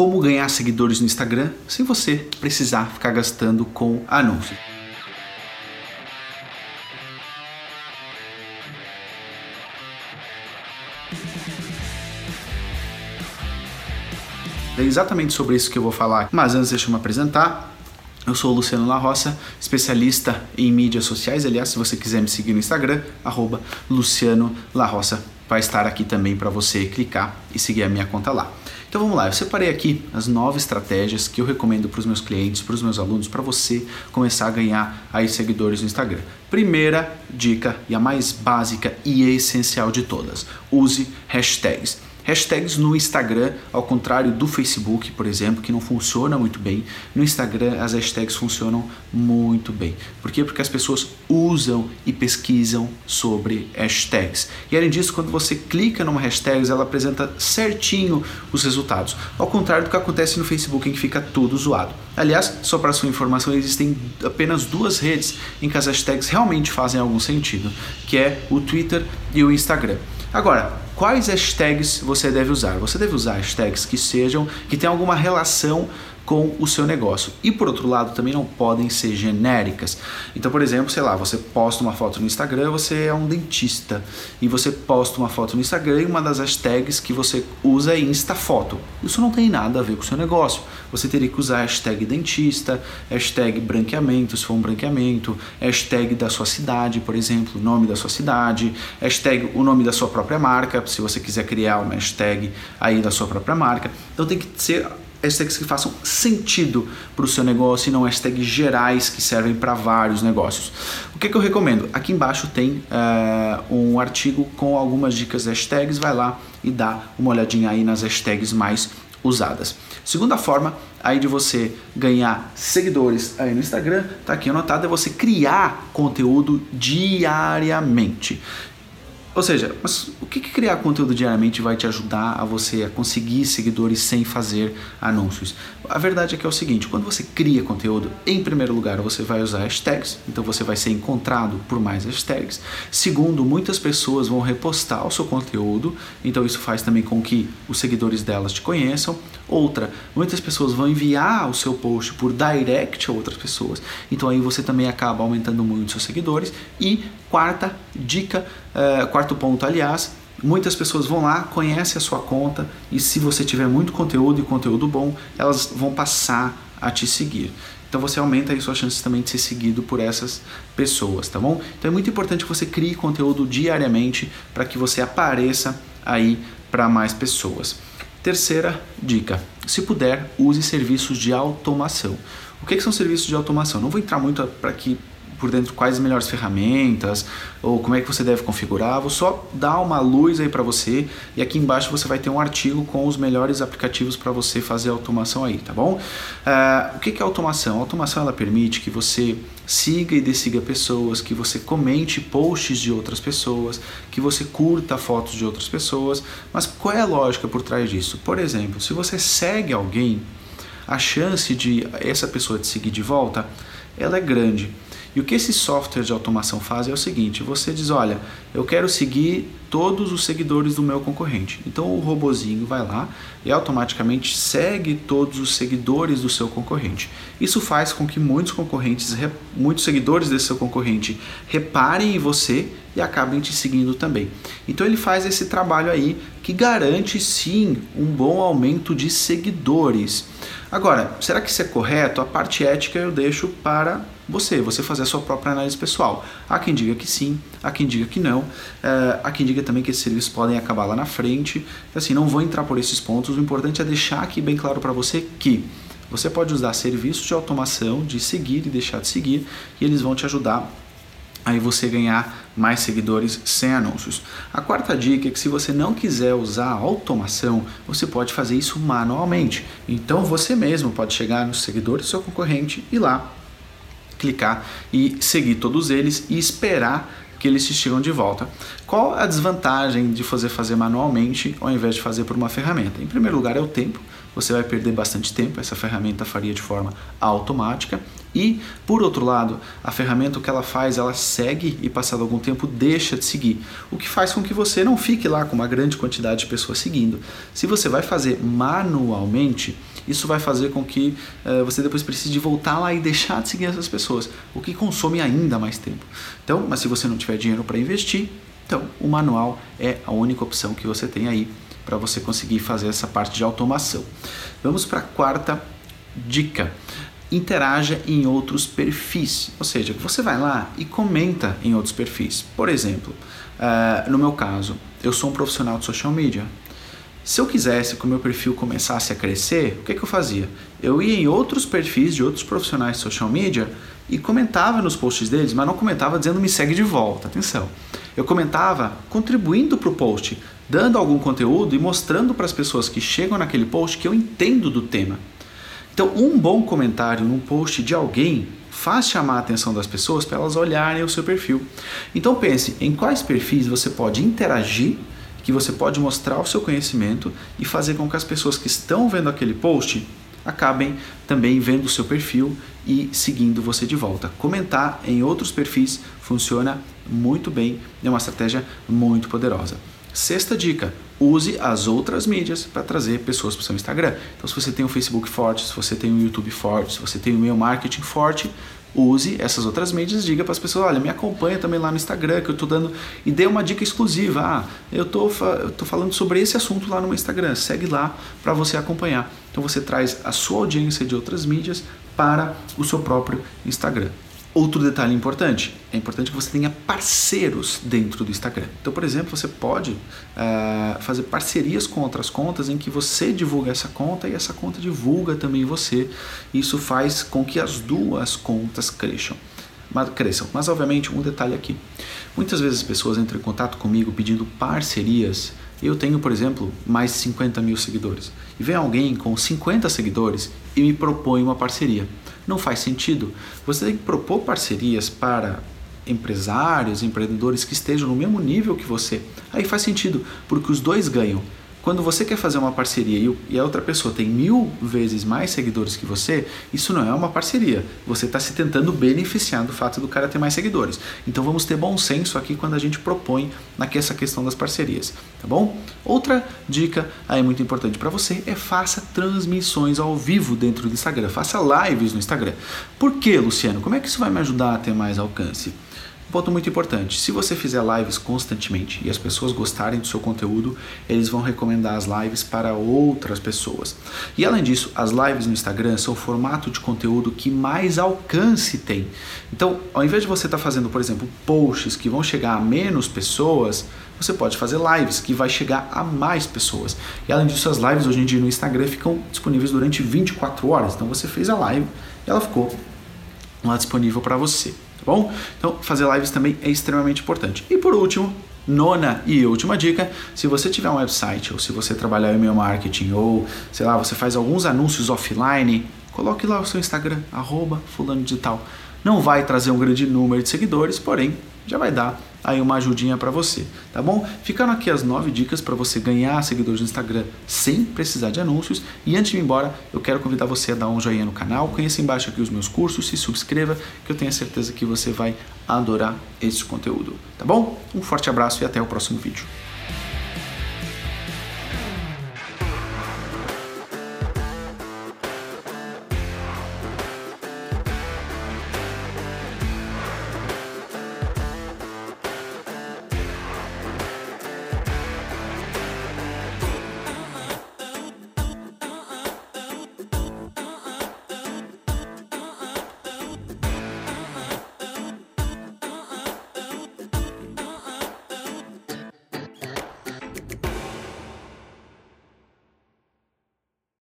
como ganhar seguidores no Instagram sem você precisar ficar gastando com anúncios. É exatamente sobre isso que eu vou falar. Mas antes, deixa eu me apresentar. Eu sou o Luciano La Roça, especialista em mídias sociais. Aliás, se você quiser me seguir no Instagram, arroba Luciano La Roça, vai estar aqui também para você clicar e seguir a minha conta lá. Então vamos lá, eu separei aqui as nove estratégias que eu recomendo para os meus clientes, para os meus alunos, para você começar a ganhar aí seguidores no Instagram. Primeira dica e a mais básica e essencial de todas: use hashtags. Hashtags no Instagram, ao contrário do Facebook, por exemplo, que não funciona muito bem. No Instagram, as hashtags funcionam muito bem. Por quê? Porque as pessoas usam e pesquisam sobre hashtags. E além disso, quando você clica numa hashtag, ela apresenta certinho os resultados. Ao contrário do que acontece no Facebook, em que fica tudo zoado. Aliás, só para sua informação, existem apenas duas redes em que as hashtags realmente fazem algum sentido, que é o Twitter e o Instagram. Agora, quais hashtags você deve usar? Você deve usar hashtags que sejam, que tenham alguma relação com o seu negócio. E por outro lado, também não podem ser genéricas. Então, por exemplo, sei lá, você posta uma foto no Instagram, você é um dentista e você posta uma foto no Instagram e uma das hashtags que você usa é Instafoto. Isso não tem nada a ver com o seu negócio. Você teria que usar hashtag dentista, hashtag branqueamento, se for um branqueamento, hashtag da sua cidade, por exemplo, nome da sua cidade, hashtag o nome da sua própria marca, se você quiser criar uma hashtag aí da sua própria marca. Então tem que ser hashtags que façam sentido para o seu negócio e não hashtags gerais que servem para vários negócios. O que, que, eu recomendo? Aqui embaixo tem uh, um artigo com algumas dicas hashtags, vai lá e dá uma olhadinha aí nas hashtags mais usadas. Segunda forma aí de você ganhar seguidores aí no Instagram, tá aqui anotado, é você criar conteúdo diariamente. Ou seja, mas o que, que, criar conteúdo diariamente vai te ajudar a você a conseguir seguidores sem fazer anúncios? A verdade é que é o seguinte: quando você cria conteúdo, em primeiro lugar você vai usar hashtags, então você vai ser encontrado por mais hashtags. Segundo, muitas pessoas vão repostar o seu conteúdo, então isso faz também com que os seguidores delas te conheçam. Outra, muitas pessoas vão enviar o seu post por direct a outras pessoas, então aí você também acaba aumentando muito seus seguidores. E quarta dica, uh, quarto ponto, aliás, muitas pessoas vão lá, conhecem a sua conta e se você tiver muito conteúdo e conteúdo bom, elas vão passar a te seguir. Então você aumenta aí suas chances também de ser seguido por essas pessoas, tá bom? Então é muito importante que você crie conteúdo diariamente para que você apareça aí para mais pessoas. Terceira dica: se puder, use serviços de automação. O que, que são serviços de automação? Não vou entrar muito para que por dentro quais as melhores ferramentas ou como é que você deve configurar. Vou só dar uma luz aí para você e aqui embaixo você vai ter um artigo com os melhores aplicativos para você fazer automação aí, tá bom? Uh, o que é automação? A automação ela permite que você siga e desiga pessoas, que você comente posts de outras pessoas, que você curta fotos de outras pessoas. Mas qual é a lógica por trás disso? Por exemplo, se você segue alguém, a chance de essa pessoa te seguir de volta, ela é grande. E o que esse software de automação faz é o seguinte: você diz, olha, eu quero seguir todos os seguidores do meu concorrente. Então o robozinho vai lá e automaticamente segue todos os seguidores do seu concorrente. Isso faz com que muitos concorrentes, muitos seguidores desse seu concorrente reparem em você e acabem te seguindo também. Então ele faz esse trabalho aí que garante sim um bom aumento de seguidores. Agora, será que isso é correto? A parte ética eu deixo para você, você fazer a sua própria análise pessoal. Há quem diga que sim, há quem diga que não, é, há quem diga também que esses serviços podem acabar lá na frente. Assim, não vou entrar por esses pontos, o importante é deixar aqui bem claro para você que você pode usar serviços de automação, de seguir e deixar de seguir, e eles vão te ajudar aí você ganhar mais seguidores sem anúncios. A quarta dica é que se você não quiser usar automação, você pode fazer isso manualmente. Então você mesmo pode chegar nos seguidores do seu concorrente e lá clicar e seguir todos eles e esperar que eles te sigam de volta. Qual a desvantagem de fazer fazer manualmente ao invés de fazer por uma ferramenta? Em primeiro lugar é o tempo. Você vai perder bastante tempo, essa ferramenta faria de forma automática. E, por outro lado, a ferramenta o que ela faz, ela segue e passado algum tempo deixa de seguir, o que faz com que você não fique lá com uma grande quantidade de pessoas seguindo. Se você vai fazer manualmente, isso vai fazer com que uh, você depois precise voltar lá e deixar de seguir essas pessoas, o que consome ainda mais tempo. Então, mas se você não tiver dinheiro para investir, então o manual é a única opção que você tem aí para você conseguir fazer essa parte de automação. Vamos para a quarta dica interaja em outros perfis. Ou seja, você vai lá e comenta em outros perfis. Por exemplo, uh, no meu caso, eu sou um profissional de social media. Se eu quisesse que o meu perfil começasse a crescer, o que, que eu fazia? Eu ia em outros perfis de outros profissionais de social media e comentava nos posts deles, mas não comentava dizendo me segue de volta. Atenção. Eu comentava contribuindo para o post, dando algum conteúdo e mostrando para as pessoas que chegam naquele post que eu entendo do tema. Então, um bom comentário num post de alguém faz chamar a atenção das pessoas para elas olharem o seu perfil. Então, pense em quais perfis você pode interagir, que você pode mostrar o seu conhecimento e fazer com que as pessoas que estão vendo aquele post acabem também vendo o seu perfil e seguindo você de volta. Comentar em outros perfis funciona muito bem, é uma estratégia muito poderosa. Sexta dica: use as outras mídias para trazer pessoas para o seu Instagram. Então, se você tem um Facebook forte, se você tem um YouTube forte, se você tem um e-mail marketing forte, use essas outras mídias, diga para as pessoas, olha, me acompanha também lá no Instagram, que eu estou dando, e dê uma dica exclusiva. Ah, eu tô, tô falando sobre esse assunto lá no Instagram, segue lá para você acompanhar. Então você traz a sua audiência de outras mídias para o seu próprio Instagram. Outro detalhe importante, é importante que você tenha parceiros dentro do Instagram. Então, por exemplo, você pode uh, fazer parcerias com outras contas em que você divulga essa conta e essa conta divulga também você. Isso faz com que as duas contas cresçam. Mas, cresçam. Mas, obviamente, um detalhe aqui. Muitas vezes as pessoas entram em contato comigo pedindo parcerias. Eu tenho, por exemplo, mais de 50 mil seguidores. E vem alguém com 50 seguidores e me propõe uma parceria não faz sentido. Você tem que propor parcerias para empresários, empreendedores que estejam no mesmo nível que você. Aí faz sentido, porque os dois ganham. Quando você quer fazer uma parceria e a outra pessoa tem mil vezes mais seguidores que você, isso não é uma parceria. Você está se tentando beneficiar do fato do cara ter mais seguidores. Então vamos ter bom senso aqui quando a gente propõe essa questão das parcerias, tá bom? Outra dica aí muito importante para você é faça transmissões ao vivo dentro do Instagram, faça lives no Instagram. Por que, Luciano? Como é que isso vai me ajudar a ter mais alcance? Ponto muito importante: se você fizer lives constantemente e as pessoas gostarem do seu conteúdo, eles vão recomendar as lives para outras pessoas. E além disso, as lives no Instagram são o formato de conteúdo que mais alcance tem. Então, ao invés de você estar tá fazendo, por exemplo, posts que vão chegar a menos pessoas, você pode fazer lives que vai chegar a mais pessoas. E além disso, as lives hoje em dia no Instagram ficam disponíveis durante 24 horas. Então você fez a live e ela ficou lá disponível para você tá bom? Então, fazer lives também é extremamente importante. E por último, nona e última dica, se você tiver um website ou se você trabalhar em e-mail marketing ou, sei lá, você faz alguns anúncios offline, coloque lá o seu Instagram, arroba fulano digital. Não vai trazer um grande número de seguidores, porém, já vai dar aí uma ajudinha para você, tá bom? Ficaram aqui as nove dicas para você ganhar seguidores no Instagram sem precisar de anúncios. E antes de ir embora, eu quero convidar você a dar um joinha no canal, conheça embaixo aqui os meus cursos, se subscreva, que eu tenho certeza que você vai adorar esse conteúdo, tá bom? Um forte abraço e até o próximo vídeo.